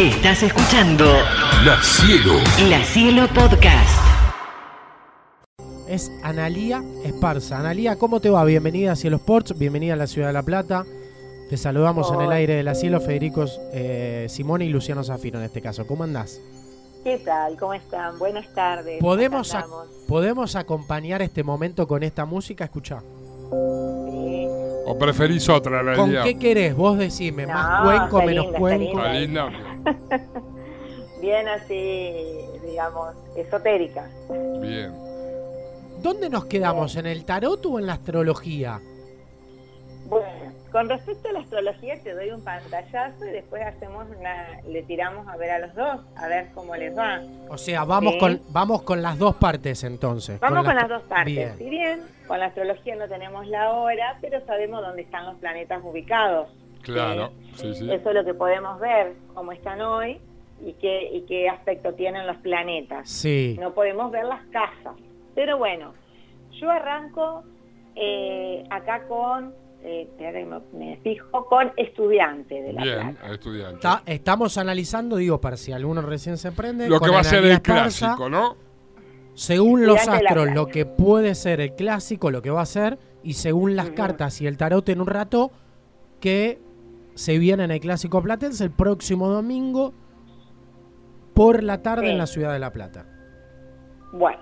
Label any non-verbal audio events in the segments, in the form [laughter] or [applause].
Estás escuchando La Cielo. La Cielo Podcast. Es Analía Esparza. Analía, ¿cómo te va? Bienvenida a Cielo Sports, bienvenida a la Ciudad de La Plata. Te saludamos en el aire de la Cielo, Federico eh, Simone y Luciano Zafiro en este caso. ¿Cómo andás? ¿Qué tal? ¿Cómo están? Buenas tardes. ¿Podemos, ac-. ¿Podemos acompañar este momento con esta música? Escuchá. Sí. ¿O preferís otra, la ¿Con idea? qué querés? Vos decime, No, más cuenco, menos linda, cuenco. Está linda. [laughs] Bien así, digamos, esotérica. Bien. ¿Dónde nos quedamos? ¿En el tarot o en la astrología? Bueno, con respecto a la astrología te doy un pantallazo y después hacemos una, le tiramos a ver a los dos, a ver cómo les va. O sea, vamos, Sí. con, vamos con las dos partes entonces. Vamos con, la- las dos partes. Bien. Si bien con la astrología no tenemos la hora, pero sabemos dónde están los planetas ubicados. Claro. Sí, sí. Eso es lo que podemos ver, cómo están hoy y qué, y qué aspecto tienen los planetas. Sí. No podemos ver las casas. Pero bueno, yo arranco eh, acá con, eh, me, fijo, con estudiante de la Bien, Plata. estudiante. Está- estamos analizando, digo, para si alguno recién se prende. Lo que va a ser el Esparza, clásico, ¿no? Según los astros, lo que puede ser el clásico, lo que va a ser, y según las cartas y el tarot en un rato, que se viene en el clásico platense el próximo domingo por la tarde Sí. en la ciudad de La Plata. Bueno,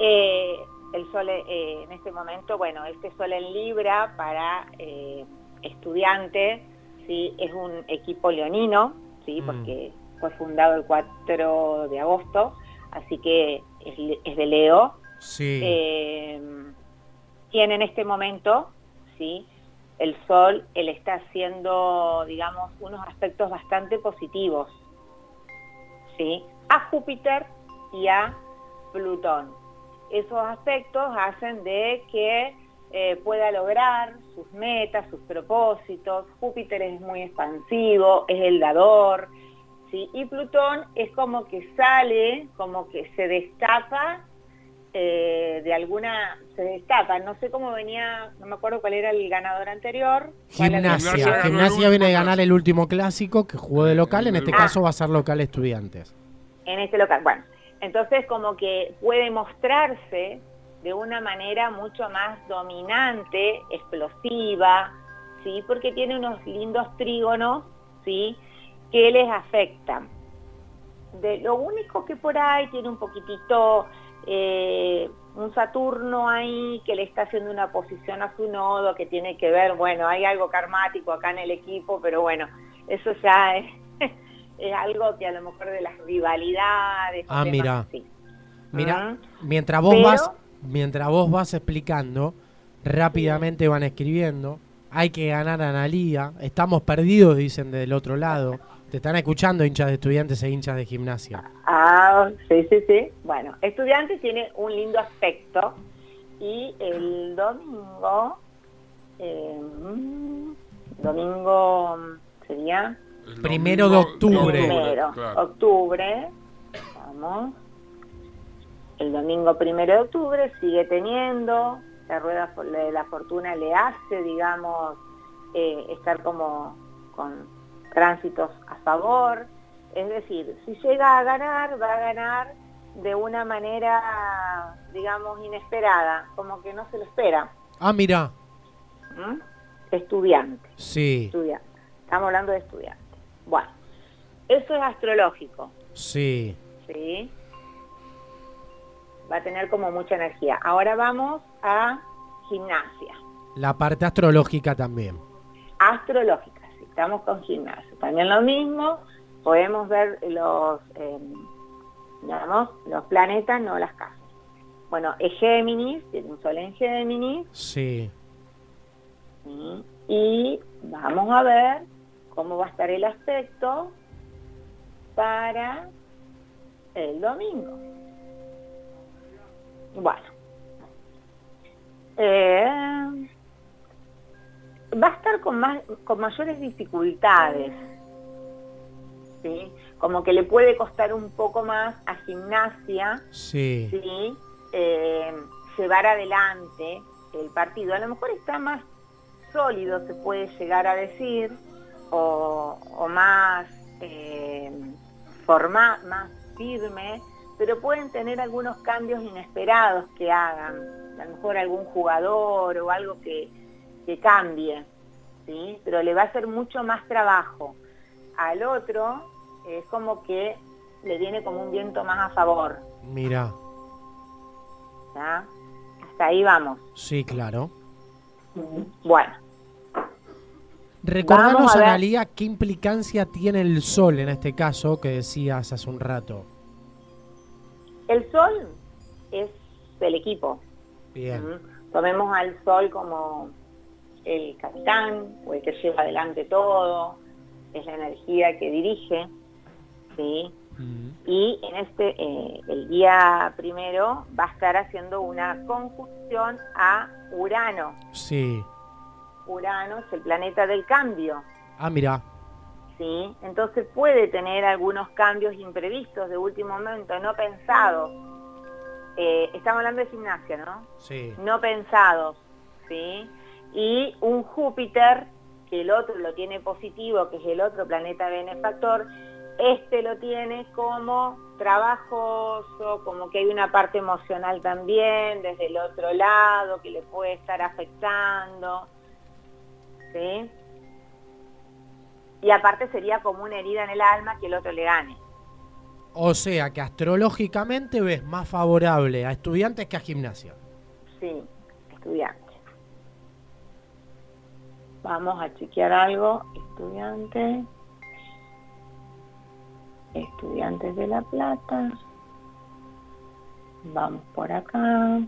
eh, el sol eh, en este momento, bueno, este sol en Libra para eh, estudiante, sí, es un equipo leonino, sí, Mm. porque fue fundado el 4 de agosto, así que es, es de Leo. Sí. Eh, tiene en este momento, sí, el sol, él está haciendo, digamos, unos aspectos bastante positivos, sí, a Júpiter y a Plutón. Esos aspectos hacen de que eh, pueda lograr sus metas, sus propósitos. Júpiter es muy expansivo, es el dador, ¿sí? y Plutón es como que sale, como que se destapa eh, de alguna, se destapa, no sé cómo venía, no me acuerdo cuál era el ganador anterior. Gimnasia. Gimnasia viene de ganar el último clásico que jugó de local. En este Ah. caso va a ser local estudiantes. en este local. Bueno, entonces como que puede mostrarse de una manera mucho más dominante, explosiva, ¿sí? Porque tiene unos lindos trígonos, ¿sí? Que les afectan. De, lo único que por ahí tiene un poquitito eh, un Saturno ahí que le está haciendo una posición a su nodo que tiene que ver, bueno, hay algo karmático acá en el equipo, pero bueno, eso ya es, [laughs] es algo que a lo mejor de las rivalidades. Ah, mira. así. Mira, mientras vos Pero- vas, mientras vos vas explicando, rápidamente van escribiendo. Hay que ganar a Analía. Estamos perdidos, dicen del otro lado. Te están escuchando hinchas de estudiantes e hinchas de gimnasia. Ah, sí, sí, sí. Bueno, estudiante tiene un lindo aspecto y el domingo, eh, mm, domingo sería El Primero de octubre. primero, claro. octubre, vamos, el domingo primero de octubre sigue teniendo, la rueda de la fortuna le hace, digamos, eh, estar como con tránsitos a favor, es decir, si llega a ganar, va a ganar de una manera, digamos, inesperada, como que no se lo espera. Ah, mira. ¿m? Estudiante Sí, estudiante. Estamos hablando de estudiantes. Bueno, eso es astrológico, sí. ¿sí? Va a tener como mucha energía. Ahora vamos a gimnasia, La parte astrológica también. astrológica, estamos con gimnasia. También lo mismo, podemos ver los, eh, digamos, los planetas, no las casas. Bueno, es Géminis, tiene un sol en Géminis, Sí. ¿sí? y vamos a ver cómo va a estar el aspecto para el domingo. Bueno, Eh, va a estar con, más, con mayores dificultades, ¿sí? como que le puede costar un poco más a gimnasia Sí. ¿sí? Eh, llevar adelante el partido. A lo mejor está más sólido, se puede llegar a decir, o, o más eh, forma, más firme, pero pueden tener algunos cambios inesperados que hagan, a lo mejor algún jugador o algo que, que cambie, ¿sí? pero le va a hacer mucho más trabajo. Al otro es como que le viene como un viento más a favor. Mira. ¿ya? Hasta ahí vamos. Sí, claro. Bueno, Recordanos. Analía, qué implicancia tiene el sol en este caso que decías hace un rato. el sol es el equipo. Bien. Tomemos al sol como el capitán o el que lleva adelante todo, es la energía que dirige, ¿sí? Y en este, eh, el día primero va a estar haciendo una conjunción a Urano. Sí. Urano es el planeta del cambio, Ah, mira. ¿sí? Entonces puede tener algunos cambios imprevistos de último momento, no pensados. Eh, estamos hablando de gimnasia, ¿no? Sí. no pensados, ¿sí? Y un Júpiter, que el otro lo tiene positivo, que es el otro planeta benefactor, este lo tiene como trabajoso, como que hay una parte emocional también desde el otro lado que le puede estar afectando, ¿sí? Y aparte sería como una herida en el alma que el otro le gane. O sea que astrológicamente ves más favorable a estudiantes que a gimnasia. Sí, Vamos a chequear algo. Estudiante. Estudiantes de La Plata. Vamos por acá.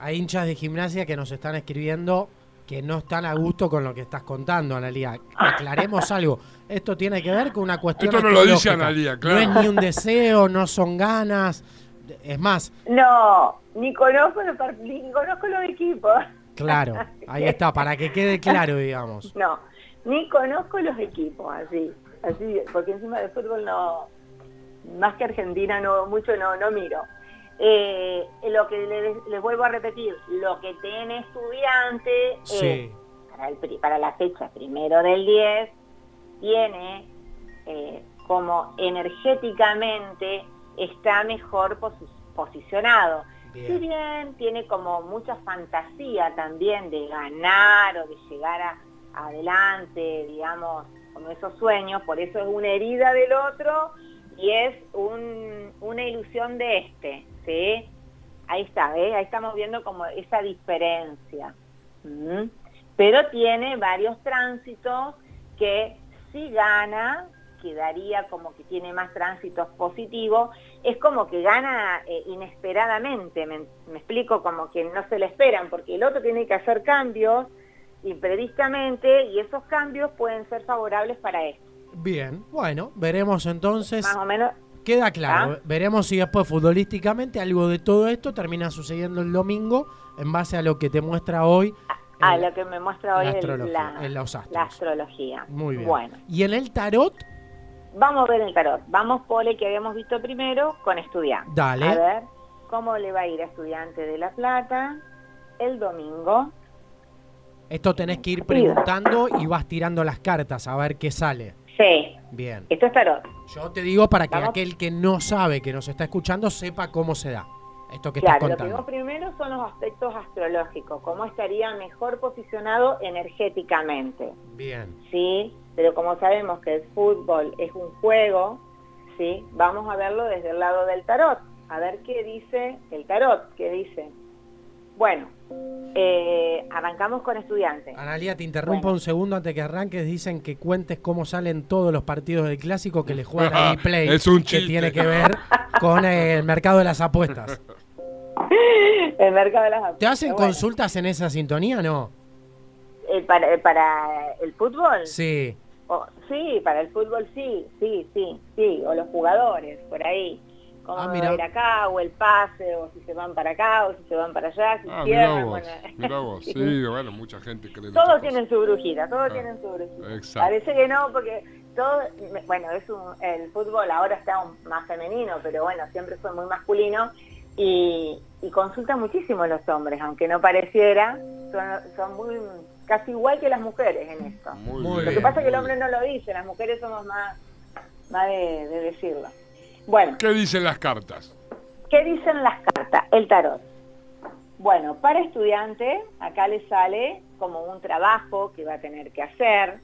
Hay hinchas de gimnasia que nos están escribiendo que no están a gusto con lo que estás contando, Analía. Aclaremos [laughs] algo. Esto tiene que ver con una cuestión Esto no lo dice astrológica. Analía, No claro. es ni un deseo, no son ganas. Es más, No, ni conozco los, par- ni conozco los equipos. Claro, ahí está, para que quede claro, digamos. No, ni conozco los equipos, así, así, porque encima de fútbol no, más que Argentina no mucho no, no miro. Eh, lo que les, les vuelvo a repetir, lo que tiene estudiante es, Sí, para, el para la fecha primero del 10, tiene eh, como energéticamente está mejor posi- posicionado. Si bien. bien tiene como mucha fantasía también de ganar o de llegar a, adelante, digamos, como esos sueños, por eso es una herida del otro y es un- una ilusión de este, ¿sí? Ahí está, ¿eh? Ahí estamos viendo como esa diferencia. Pero tiene varios tránsitos que si gana, quedaría como que tiene más tránsitos positivos, es como que gana eh, inesperadamente, me, me explico, como que no se le esperan, porque el otro tiene que hacer cambios imprevistamente y esos cambios pueden ser favorables para él. Bien, bueno, veremos entonces. Más o menos, Queda claro, ¿Ah? veremos si después futbolísticamente algo de todo esto termina sucediendo el domingo en base a lo que te muestra hoy. a lo que me muestra hoy la el- astrología, la, en los astros. la astrología. Muy bien. Bueno, Y en el tarot, vamos a ver el tarot. Vamos por el que habíamos visto primero con estudiantes. Dale. A ver cómo le va a ir a estudiante de La Plata el domingo. esto tenés que ir preguntando y vas tirando las cartas a ver qué sale. Sí, Bien. esto es tarot. Yo te digo para que Vamos. aquel que no sabe, que nos está escuchando, sepa cómo se da. Esto que Claro, estás lo que contando. vemos primero son los aspectos astrológicos, cómo estaría mejor posicionado energéticamente, Bien. ¿sí? Pero como sabemos que el fútbol es un juego, ¿sí? Vamos a verlo desde el lado del tarot, a ver qué dice el tarot, qué dice. Bueno, eh, arrancamos con estudiantes. Analia, te interrumpo Bueno. un segundo antes que arranques. Dicen que cuentes cómo salen todos los partidos del clásico que le juegan a [laughs] Play. Es un Que chiste. tiene que ver con el mercado de las apuestas. [laughs] El mercado de las ¿Te apuestas. hacen Bueno, consultas en esa sintonía no? eh, para, eh, para el fútbol? Sí. O- sí, para el fútbol sí, sí, sí, sí, o los jugadores, por ahí. Cómo Ah, ir acá, o el pase, o si se van para acá, o si se van para allá, si Ah, cierran, vos, bueno. vos. [laughs] Sí, bueno, mucha gente cree Todos tienen su brujita, todos Ah, tienen su brujita. exacto. Parece que no, porque todo, bueno, es un, el fútbol ahora está un- más femenino, pero bueno, siempre fue muy masculino y, y consultan muchísimo los hombres, aunque no pareciera, son, son muy casi igual que las mujeres en esto. Muy, Muy bien. Lo que pasa es que el hombre no lo dice, las mujeres somos más, más de, de decirlo. Bueno, ¿Qué dicen las cartas? ¿qué dicen las cartas? El tarot. Bueno, para estudiante, acá le sale como un trabajo que va a tener que hacer,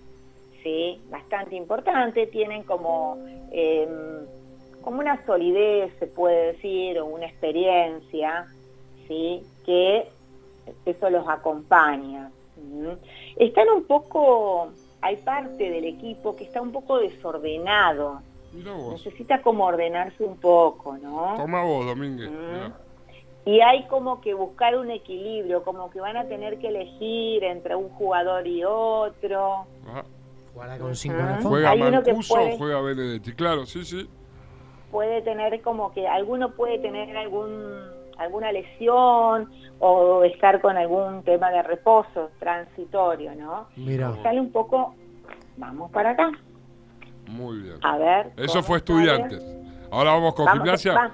¿sí? Bastante importante, tienen como, eh, como una solidez, se puede decir, o una experiencia, ¿sí? Que eso los acompaña. Están un poco, hay parte del equipo que está un poco desordenado, Mira vos. necesita como ordenarse un poco, ¿no? Toma vos, Domínguez. Mm. Y hay como que buscar un equilibrio, como que van a tener que elegir entre un jugador y otro. Ah, Jugará con cinco. ¿Juega Hay uno que Mancuso puede- o juega Benedetti? Claro, sí, sí. Puede tener como que alguno puede tener algún alguna lesión o estar con algún tema de reposo transitorio, ¿no? Mira. Sale un poco, vamos para acá, Muy bien. a ver. Eso fue sale. estudiantes. Ahora vamos con Vamos, gimnasia. va.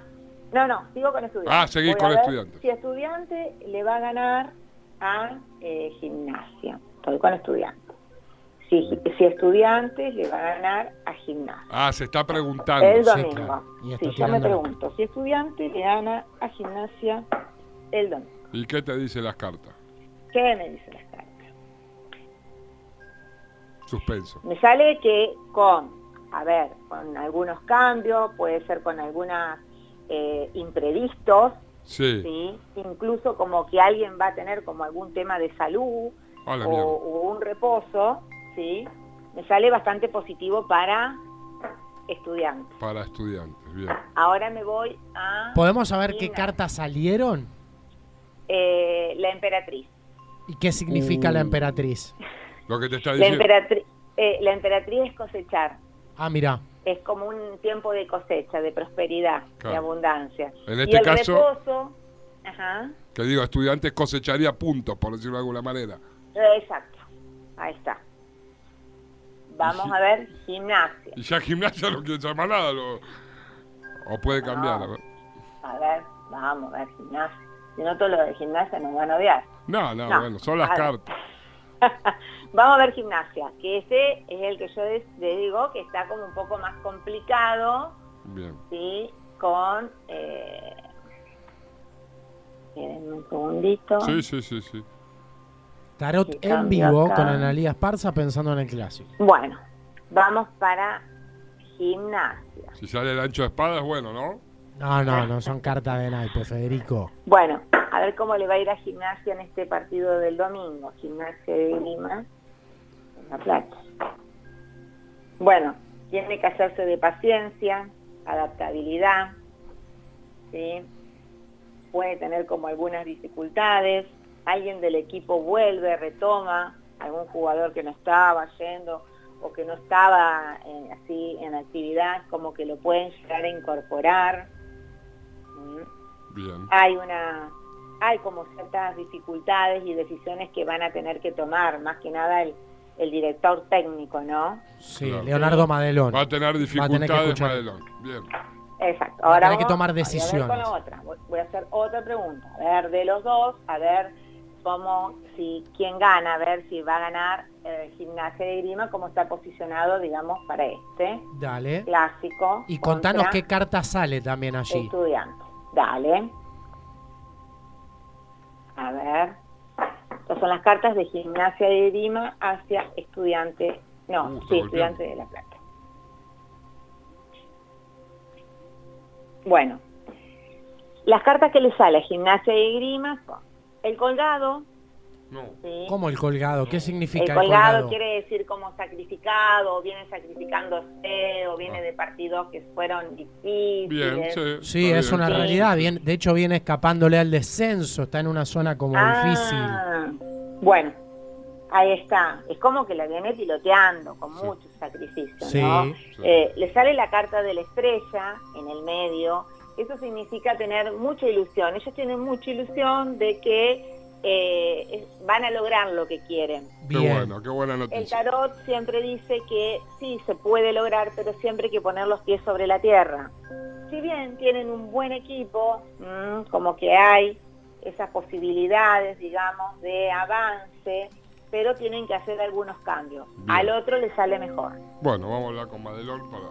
No, no, sigo con estudiante. Ah, seguís con ver estudiante. Si estudiante le va a ganar a eh, gimnasia. Estoy con estudiante. Si, si estudiante le va a ganar a gimnasia. Ah, se está preguntando. El sí, domingo. claro. Y Sí, yo me pregunto, si estudiante le gana a gimnasia el domingo. ¿Y qué te dicen las cartas? ¿Qué me dicen las cartas? Suspenso. Me sale que con, a ver, con algunos cambios, puede ser con algunos imprevistos, Sí. ¿sí? incluso como que alguien va a tener como algún tema de salud o un reposo, ¿sí? me sale bastante positivo para estudiantes. Para estudiantes, bien. Ahora me voy a ¿Podemos saber qué cartas salieron? eh, la emperatriz. ¿Y qué significa la Uh. emperatriz? Lo que te está La diciendo. emperatriz, eh, la emperatriz es cosechar, Ah, mira. es como un tiempo de cosecha, de prosperidad, de abundancia. En y este el caso- reposo, ajá, Que digo, estudiantes cosecharía puntos, por decirlo de alguna manera. exacto, ahí está. Vamos a ver gimnasia. Y ya gimnasia no quiere llamar nada. lo- O puede cambiar. No. a ver. A ver, vamos a ver gimnasia. Si no, todo lo de gimnasia nos van a odiar. No, no, No, bueno, son las cartas. [laughs] Vamos a ver gimnasia, que ese es el que yo le digo que está como un poco más complicado, Bien. ¿sí? Con... Eh, un segundito. Sí, sí, sí, sí. Tarot en vivo acá. con Analía Esparza pensando en el clásico. Bueno, vamos para gimnasia. Si sale el ancho de espada es bueno, ¿no? No, no, no son cartas de naipe, Federico. Bueno, a ver cómo le va a ir a gimnasia en este partido del domingo. Gimnasia de Lima en La Plata. Bueno, tiene que hacerse de paciencia, adaptabilidad, ¿sí? puede tener como algunas dificultades, alguien del equipo vuelve, retoma, algún jugador que no estaba yendo o que no estaba eh, así en actividad, como que lo pueden llegar a incorporar. Bien. hay una hay como ciertas dificultades y decisiones que van a tener que tomar más que nada el, el director técnico no Sí, Claro. Leonardo Madelón. Va a tener Va a tener que dificultades, escuchar. Madelón. Bien. exacto Va a ahora que vamos- tomar voy a ver con decisiones. la otra voy voy a hacer otra pregunta a ver de los dos a ver cómo si quién gana a ver si va a ganar eh, gimnasia de grima cómo está posicionado digamos para este Dale. clásico Y contanos qué carta sale también allí. estudiante dale a ver estas son las cartas de gimnasia de grima hacia estudiante no Uh, sí golpeando. estudiante de la plata bueno las cartas que le sale a gimnasia de grima son el colgado No. ¿sí? ¿Cómo el colgado? ¿Qué significa el el colgado, colgado? quiere decir como sacrificado, o viene sacrificándose, o viene de partidos que fueron difíciles. Bien, sí. Sí, es bien. una Sí. realidad. Bien, de hecho, viene escapándole al descenso. Está en una zona como difícil. Ah, Bueno, ahí está. Es como que la viene piloteando con Sí. mucho sacrificio, Sí. ¿no? Sí. Eh, le sale la carta de la estrella en el medio. Eso significa tener mucha ilusión. Ellos tienen mucha ilusión de que eh, van a lograr lo que quieren. Qué bueno, qué buena El noticia. tarot siempre dice que sí, se puede lograr, pero siempre hay que poner los pies sobre la tierra. Si bien tienen un buen equipo, mm, como que hay esas posibilidades, digamos, de avance, pero tienen que hacer algunos cambios. Bien. Al otro le sale mejor. Bueno, vamos a hablar con Madelón para.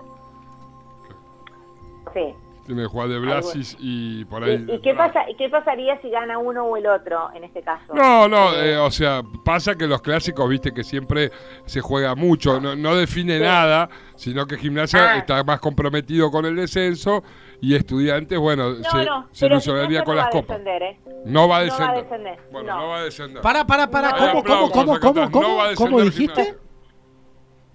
Sí. Tiene que jugar de Blasis y por ¿Y, ahí. y qué, pasa, ¿Y qué pasaría si gana uno o el otro en este caso? No, no, eh, o sea, pasa que los clásicos, viste, que siempre se juega mucho, no, no define Sí. nada, sino que Gimnasia Ah. está más comprometido con el descenso y Estudiantes, bueno, No, se, no, se ilusionaría con no las va a copas. descender, ¿eh? No va a No va a descender. descender, Bueno, no. no. va a descender. Para, para, para, No, ¿cómo, cómo, cómo, cómo, cómo, descender cómo dijiste? Gimnasia.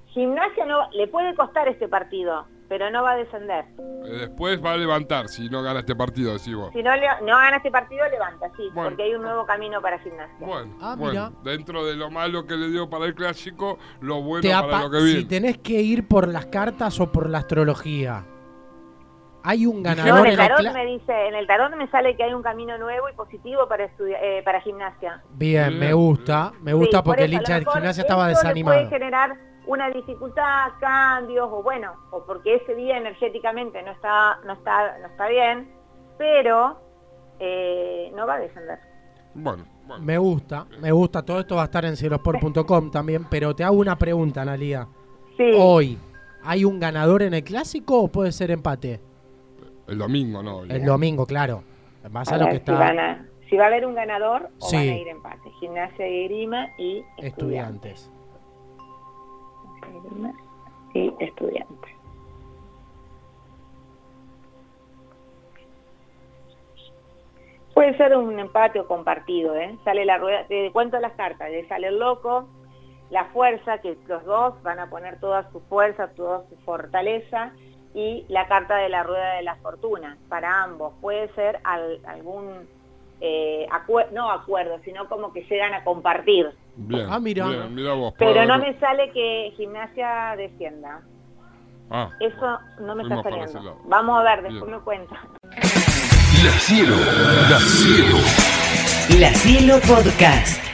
Gimnasia no, le puede costar este partido, pero no va a descender. Eh, Después va a levantar si no gana este partido, decís vos. Si no, le- no gana este partido, levanta, sí, Bueno. porque hay un nuevo camino para Gimnasia. Bueno, Ah, bueno, mira. dentro de lo malo que le dio para el clásico, lo bueno Te para lo que viene. si tenés que ir por las cartas o por la astrología, hay un No, ganador en el en el tarot cla- me dice, en el tarot me sale que hay un camino nuevo y positivo para estudia- eh, para gimnasia. Bien, me gusta, me gusta Sí, porque el hincha de gimnasia estaba desanimado. puede generar una dificultad, cambios, o bueno, o porque ese día energéticamente no está, no está, no está bien, pero eh, no va a descender. Bueno, bueno. Me gusta, me gusta. Todo esto va a estar en cielosport.com también, pero te hago una pregunta, Analia. Sí. Hoy, ¿hay un ganador en el clásico o puede ser empate? El domingo, no. El domingo, claro. A A lo que si, está van a- si va a haber un ganador o Sí. van a ir empate. Gimnasia y Grima y estudiantes. estudiantes. Y estudiantes. Puede ser un empate o compartido, ¿eh? Sale la rueda, te cuento las cartas, le sale el loco, la fuerza, que los dos van a poner toda su fuerza, toda su fortaleza, y la carta de la rueda de la fortuna, para ambos. Puede ser al- algún, eh, acuer- no acuerdo, sino como que llegan a compartir. Bien. Ah, mira. Bien, mira vos. puede Pero no me sale que gimnasia descienda. Ah, Eso no me está saliendo. Vamos a ver, después Bien. me cuenta. La Cielo, La Cielo. La Cielo Podcast.